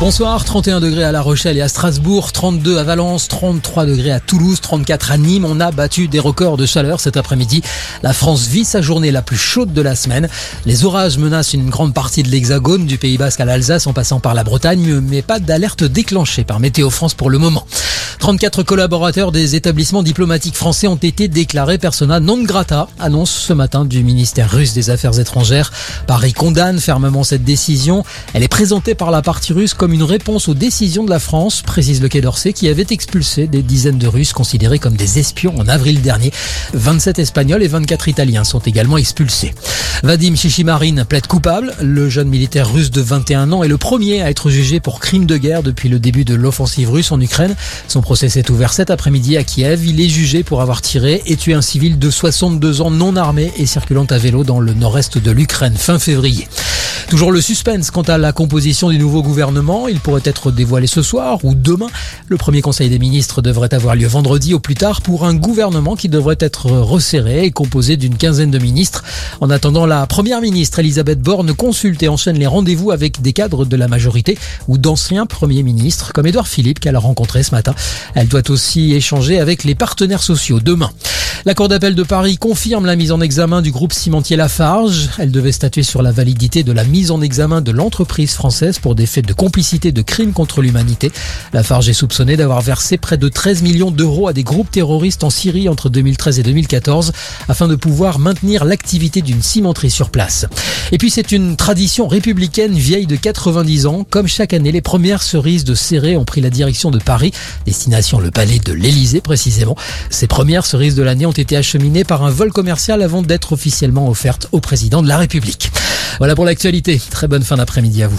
Bonsoir, 31 degrés à La Rochelle et à Strasbourg, 32 à Valence, 33 degrés à Toulouse, 34 à Nîmes. On a battu des records de chaleur cet après-midi. La France vit sa journée la plus chaude de la semaine. Les orages menacent une grande partie de l'Hexagone, du Pays Basque à l'Alsace en passant par la Bretagne, mais pas d'alerte déclenchée par Météo France pour le moment. 34 collaborateurs des établissements diplomatiques français ont été déclarés persona non grata, annonce ce matin du ministère russe des Affaires étrangères. Paris condamne fermement cette décision. Elle est présentée par la partie russe comme une réponse aux décisions de la France, précise le Quai d'Orsay, qui avait expulsé des dizaines de Russes considérés comme des espions en avril dernier. 27 Espagnols et 24 Italiens sont également expulsés. Vadim Chichimarine plaide coupable. Le jeune militaire russe de 21 ans est le premier à être jugé pour crime de guerre depuis le début de l'offensive russe en Ukraine. Procès s'est ouvert cet après-midi à Kiev. Il est jugé pour avoir tiré et tué un civil de 62 ans non armé et circulant à vélo dans le nord-est de l'Ukraine fin février. Toujours le suspense quant à la composition du nouveau gouvernement. Il pourrait être dévoilé ce soir ou demain. Le premier conseil des ministres devrait avoir lieu vendredi au plus tard pour un gouvernement qui devrait être resserré et composé d'une quinzaine de ministres. En attendant, la première ministre Elisabeth Borne consulte et enchaîne les rendez-vous avec des cadres de la majorité ou d'anciens premiers ministres comme Édouard Philippe qu'elle a rencontré ce matin. Elle doit aussi échanger avec les partenaires sociaux demain. La Cour d'appel de Paris confirme la mise en examen du groupe cimentier Lafarge. Elle devait statuer sur la validité de la mise en examen de l'entreprise française pour des faits de complicité de crimes contre l'humanité. Lafarge est soupçonnée d'avoir versé près de 13 millions d'euros à des groupes terroristes en Syrie entre 2013 et 2014 afin de pouvoir maintenir l'activité d'une cimenterie sur place. Et puis c'est une tradition républicaine vieille de 90 ans. Comme chaque année, les premières cerises de Serré ont pris la direction de Paris, destination le palais de l'Élysée précisément. Ces premières cerises de l'année ont été acheminées par un vol commercial avant d'être officiellement offertes au président de la République. Voilà pour l'actualité. Très bonne fin d'après-midi à vous.